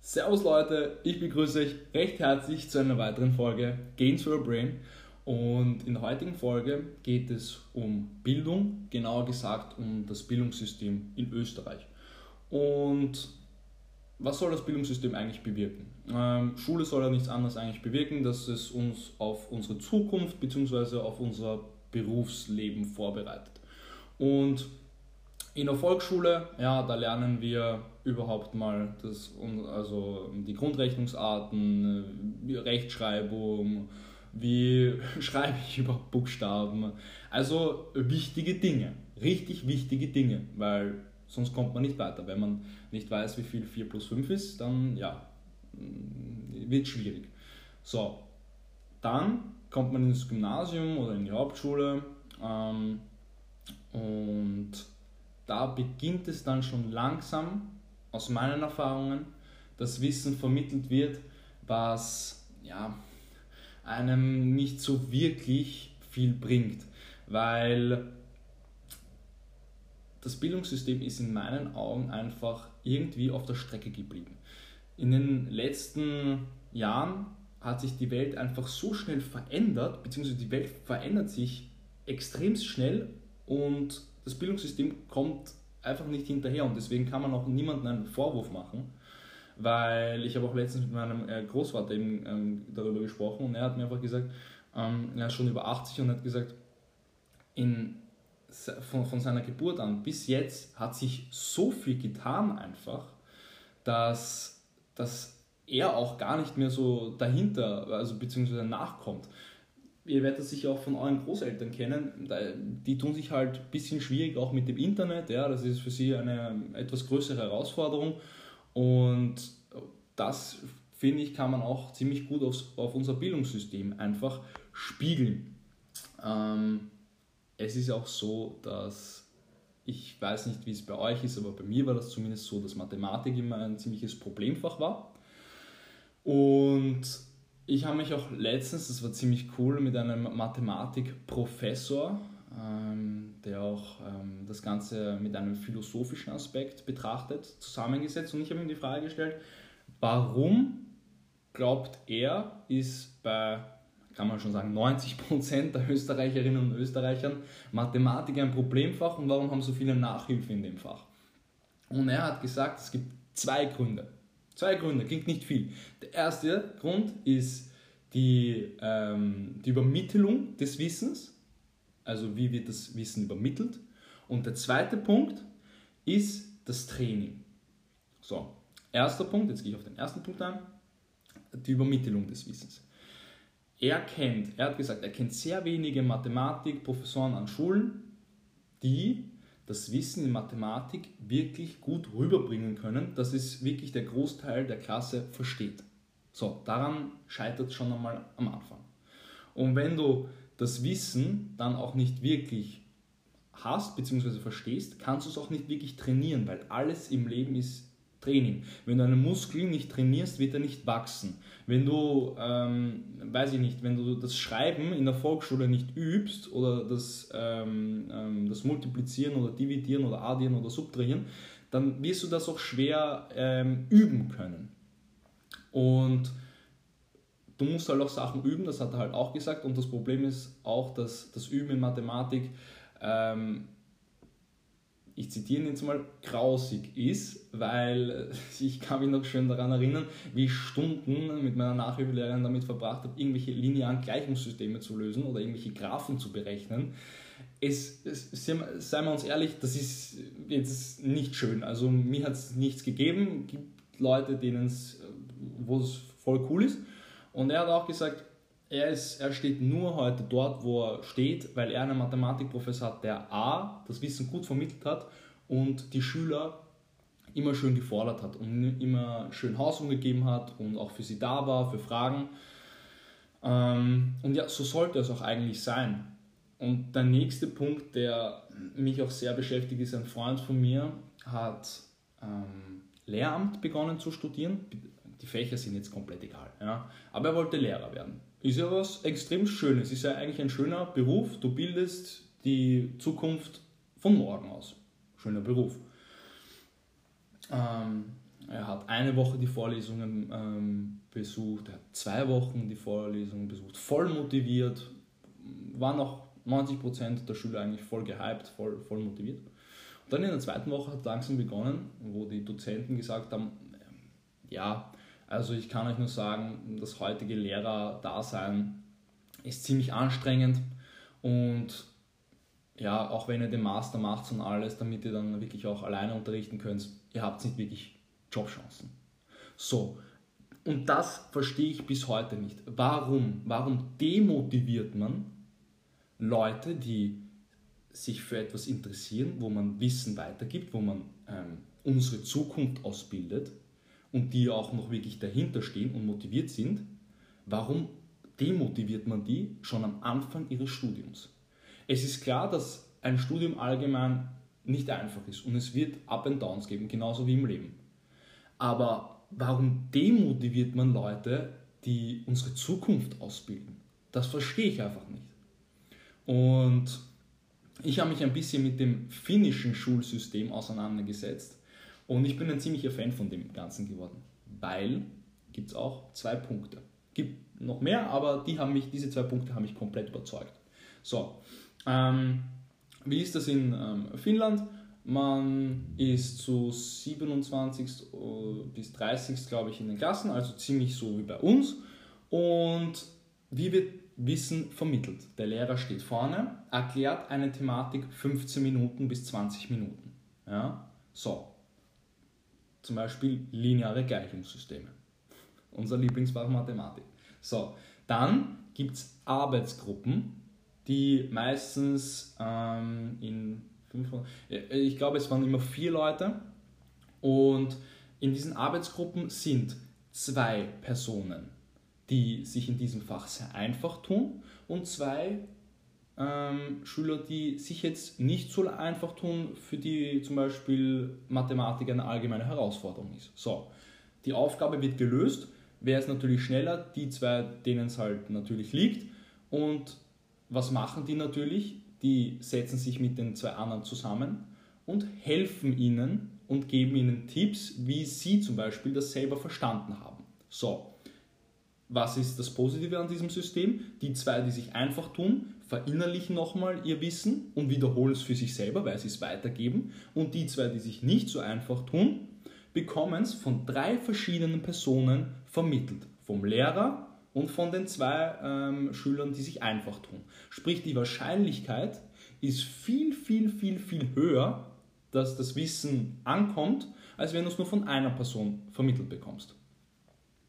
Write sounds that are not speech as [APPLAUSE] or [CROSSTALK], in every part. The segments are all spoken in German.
Servus Leute, ich begrüße euch recht herzlich zu einer weiteren Folge Gains for Your Brain. Und in der heutigen Folge geht es um Bildung, genauer gesagt um das Bildungssystem in Österreich. Und was soll das Bildungssystem eigentlich bewirken? Ähm, Schule soll ja nichts anderes eigentlich bewirken, dass es uns auf unsere Zukunft bzw. auf unser Berufsleben vorbereitet. Und in der Volksschule, ja, da lernen wir überhaupt mal das, also die Grundrechnungsarten, Rechtschreibung, wie [LAUGHS] schreibe ich überhaupt Buchstaben. Also wichtige Dinge, richtig wichtige Dinge, weil sonst kommt man nicht weiter. Wenn man nicht weiß, wie viel 4 plus 5 ist, dann ja, wird schwierig. So, dann kommt man ins Gymnasium oder in die Hauptschule ähm, und da beginnt es dann schon langsam, aus meinen Erfahrungen, dass Wissen vermittelt wird, was ja, einem nicht so wirklich viel bringt, weil das Bildungssystem ist in meinen Augen einfach irgendwie auf der Strecke geblieben. In den letzten Jahren hat sich die Welt einfach so schnell verändert, beziehungsweise die Welt verändert sich extrem schnell und das Bildungssystem kommt einfach nicht hinterher und deswegen kann man auch niemandem einen Vorwurf machen, weil ich habe auch letztens mit meinem äh, Großvater eben ähm, darüber gesprochen und er hat mir einfach gesagt, ähm, er ist schon über 80 und hat gesagt, in, von, von seiner Geburt an bis jetzt hat sich so viel getan einfach, dass, dass er auch gar nicht mehr so dahinter, also beziehungsweise nachkommt. Ihr werdet das sicher auch von euren Großeltern kennen, die tun sich halt ein bisschen schwierig auch mit dem Internet, ja, das ist für sie eine etwas größere Herausforderung. Und das finde ich, kann man auch ziemlich gut aufs, auf unser Bildungssystem einfach spiegeln. Ähm, es ist auch so, dass ich weiß nicht, wie es bei euch ist, aber bei mir war das zumindest so, dass Mathematik immer ein ziemliches Problemfach war. Und ich habe mich auch letztens, das war ziemlich cool, mit einem Mathematikprofessor, ähm, der auch ähm, das Ganze mit einem philosophischen Aspekt betrachtet, zusammengesetzt und ich habe ihm die Frage gestellt, warum glaubt er, ist bei, kann man schon sagen, 90% der Österreicherinnen und Österreichern Mathematik ein Problemfach und warum haben so viele Nachhilfe in dem Fach? Und er hat gesagt, es gibt zwei Gründe. Zwei Gründe, klingt nicht viel. Der erste Grund ist die, ähm, die Übermittlung des Wissens, also wie wird das Wissen übermittelt. Und der zweite Punkt ist das Training. So, erster Punkt, jetzt gehe ich auf den ersten Punkt ein, die Übermittlung des Wissens. Er kennt, er hat gesagt, er kennt sehr wenige Mathematikprofessoren an Schulen, die das Wissen in Mathematik wirklich gut rüberbringen können, dass es wirklich der Großteil der Klasse versteht. So, daran scheitert es schon einmal am Anfang. Und wenn du das Wissen dann auch nicht wirklich hast bzw. verstehst, kannst du es auch nicht wirklich trainieren, weil alles im Leben ist Training. Wenn du einen Muskel nicht trainierst, wird er nicht wachsen. Wenn du, ähm, weiß ich nicht, wenn du das Schreiben in der Volksschule nicht übst oder das, ähm, ähm, das Multiplizieren oder Dividieren oder Addieren oder Subtrahieren, dann wirst du das auch schwer ähm, üben können. Und du musst halt auch Sachen üben, das hat er halt auch gesagt. Und das Problem ist auch, dass das Üben in Mathematik ähm, ich zitiere ihn jetzt mal, grausig ist, weil [LAUGHS] ich kann mich noch schön daran erinnern, wie ich Stunden mit meiner Nachhilfelehrerin damit verbracht habe, irgendwelche linearen Gleichungssysteme zu lösen oder irgendwelche Graphen zu berechnen. Es, es, seien wir uns ehrlich, das ist jetzt nicht schön. Also mir hat es nichts gegeben. Es gibt Leute, denen es, wo es voll cool ist. Und er hat auch gesagt, er, ist, er steht nur heute dort, wo er steht, weil er einen Mathematikprofessor hat, der A, das Wissen gut vermittelt hat und die Schüler immer schön gefordert hat und immer schön Hausung gegeben hat und auch für sie da war, für Fragen. Ähm, und ja, so sollte es auch eigentlich sein. Und der nächste Punkt, der mich auch sehr beschäftigt, ist ein Freund von mir, hat ähm, Lehramt begonnen zu studieren. Die Fächer sind jetzt komplett egal. Ja? Aber er wollte Lehrer werden. Ist ja was extrem Schönes. Ist ja eigentlich ein schöner Beruf. Du bildest die Zukunft von morgen aus. Schöner Beruf. Ähm, er hat eine Woche die Vorlesungen ähm, besucht, er hat zwei Wochen die Vorlesungen besucht, voll motiviert, war noch 90% der Schüler eigentlich voll gehypt, voll, voll motiviert. Und dann in der zweiten Woche hat langsam begonnen, wo die Dozenten gesagt haben, ja, also ich kann euch nur sagen, das heutige Lehrerdasein ist ziemlich anstrengend und ja, auch wenn ihr den Master macht und alles, damit ihr dann wirklich auch alleine unterrichten könnt, ihr habt nicht wirklich Jobchancen. So, und das verstehe ich bis heute nicht. Warum? Warum demotiviert man Leute, die sich für etwas interessieren, wo man Wissen weitergibt, wo man ähm, unsere Zukunft ausbildet und die auch noch wirklich dahinter stehen und motiviert sind? Warum demotiviert man die schon am Anfang ihres Studiums? Es ist klar, dass ein Studium allgemein nicht einfach ist und es wird Up and Downs geben, genauso wie im Leben. Aber warum demotiviert man Leute, die unsere Zukunft ausbilden? Das verstehe ich einfach nicht. Und ich habe mich ein bisschen mit dem finnischen Schulsystem auseinandergesetzt und ich bin ein ziemlicher Fan von dem Ganzen geworden, weil gibt es auch zwei Punkte. Gibt noch mehr, aber die haben mich, diese zwei Punkte haben mich komplett überzeugt. So, ähm, wie ist das in ähm, Finnland? Man ist zu 27. bis 30. glaube ich in den Klassen, also ziemlich so wie bei uns. Und wie wird Wissen vermittelt? Der Lehrer steht vorne, erklärt eine Thematik 15 Minuten bis 20 Minuten. Ja? So. Zum Beispiel lineare Gleichungssysteme. Unser Lieblingsfach Mathematik. So. Dann gibt es Arbeitsgruppen, die meistens ähm, in 500, ich glaube, es waren immer vier Leute und in diesen Arbeitsgruppen sind zwei Personen, die sich in diesem Fach sehr einfach tun und zwei ähm, Schüler, die sich jetzt nicht so einfach tun, für die zum Beispiel Mathematik eine allgemeine Herausforderung ist. So, die Aufgabe wird gelöst. Wer ist natürlich schneller? Die zwei, denen es halt natürlich liegt. Und was machen die natürlich? Die setzen sich mit den zwei anderen zusammen und helfen ihnen und geben ihnen Tipps, wie sie zum Beispiel das selber verstanden haben. So, was ist das Positive an diesem System? Die zwei, die sich einfach tun, verinnerlichen nochmal ihr Wissen und wiederholen es für sich selber, weil sie es weitergeben. Und die zwei, die sich nicht so einfach tun, bekommen es von drei verschiedenen Personen vermittelt. Vom Lehrer, und von den zwei ähm, Schülern, die sich einfach tun. Sprich, die Wahrscheinlichkeit ist viel, viel, viel, viel höher, dass das Wissen ankommt, als wenn du es nur von einer Person vermittelt bekommst.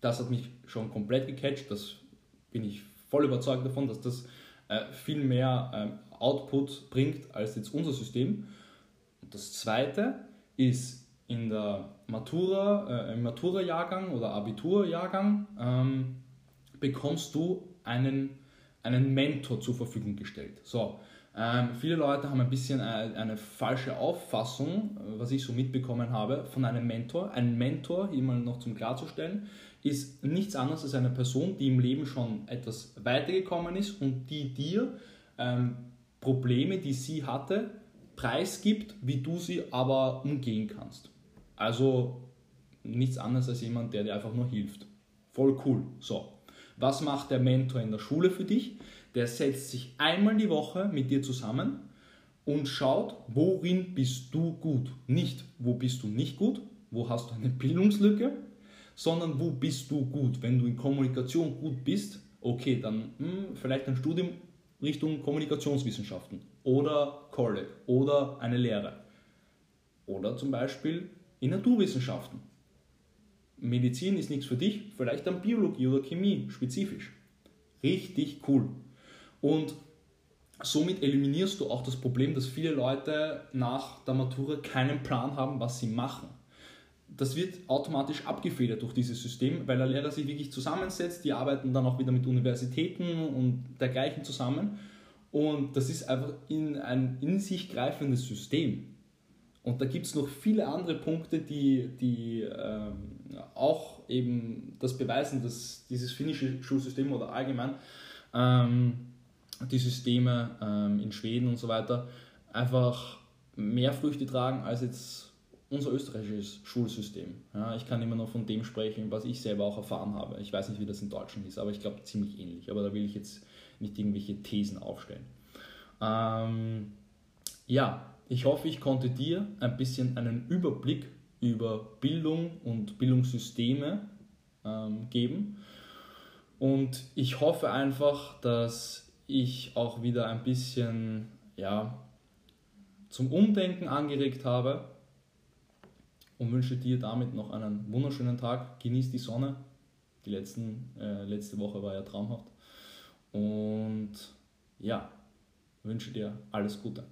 Das hat mich schon komplett gecatcht, das bin ich voll überzeugt davon, dass das äh, viel mehr äh, Output bringt als jetzt unser System. Und das zweite ist in der Matura, äh, im Matura-Jahrgang oder Abitur-Jahrgang ähm, bekommst du einen, einen Mentor zur Verfügung gestellt. So, ähm, viele Leute haben ein bisschen eine, eine, falsche Auffassung, was ich so mitbekommen habe, von einem Mentor. Ein Mentor, hier mal noch zum Klarzustellen, ist nichts anderes als eine Person, die im Leben schon etwas weitergekommen ist und die dir ähm, Probleme, die sie hatte, preisgibt, wie du sie aber umgehen kannst. Also nichts anderes als jemand, der dir einfach nur hilft. Voll cool. So. Was macht der Mentor in der Schule für dich? Der setzt sich einmal die Woche mit dir zusammen und schaut, worin bist du gut. Nicht, wo bist du nicht gut, wo hast du eine Bildungslücke, sondern wo bist du gut. Wenn du in Kommunikation gut bist, okay, dann mh, hm, vielleicht ein Studium Richtung Kommunikationswissenschaften oder College oder eine Lehre. Oder zum Beispiel in Naturwissenschaften. Medizin ist nichts für dich, vielleicht dann Biologie oder Chemie spezifisch. Richtig cool. Und somit eliminierst du auch das Problem, dass viele Leute nach der Matura keinen Plan haben, was sie machen. Das wird automatisch abgefedert durch dieses System, weil der Lehrer sich wirklich zusammensetzt, die arbeiten dann auch wieder mit Universitäten und dergleichen zusammen. Und das ist einfach in ein in sich greifendes System. Und da gibt es noch viele andere Punkte, die, die ähm, auch eben das beweisen, dass dieses finnische Schulsystem oder allgemein ähm, die Systeme ähm, in Schweden und so weiter einfach mehr Früchte tragen als jetzt unser österreichisches Schulsystem. Ja, ich kann immer noch von dem sprechen, was ich selber auch erfahren habe. Ich weiß nicht, wie das in Deutschland ist, aber ich glaube ziemlich ähnlich. Aber da will ich jetzt nicht irgendwelche Thesen aufstellen. Ähm, ja, ich hoffe, ich konnte dir ein bisschen einen Überblick über Bildung und Bildungssysteme ähm, geben. Und ich hoffe einfach, dass ich auch wieder ein bisschen ja, zum Umdenken angeregt habe und wünsche dir damit noch einen wunderschönen Tag. Genieß die Sonne. Die letzten, äh, letzte Woche war ja traumhaft. Und ja, wünsche dir alles Gute.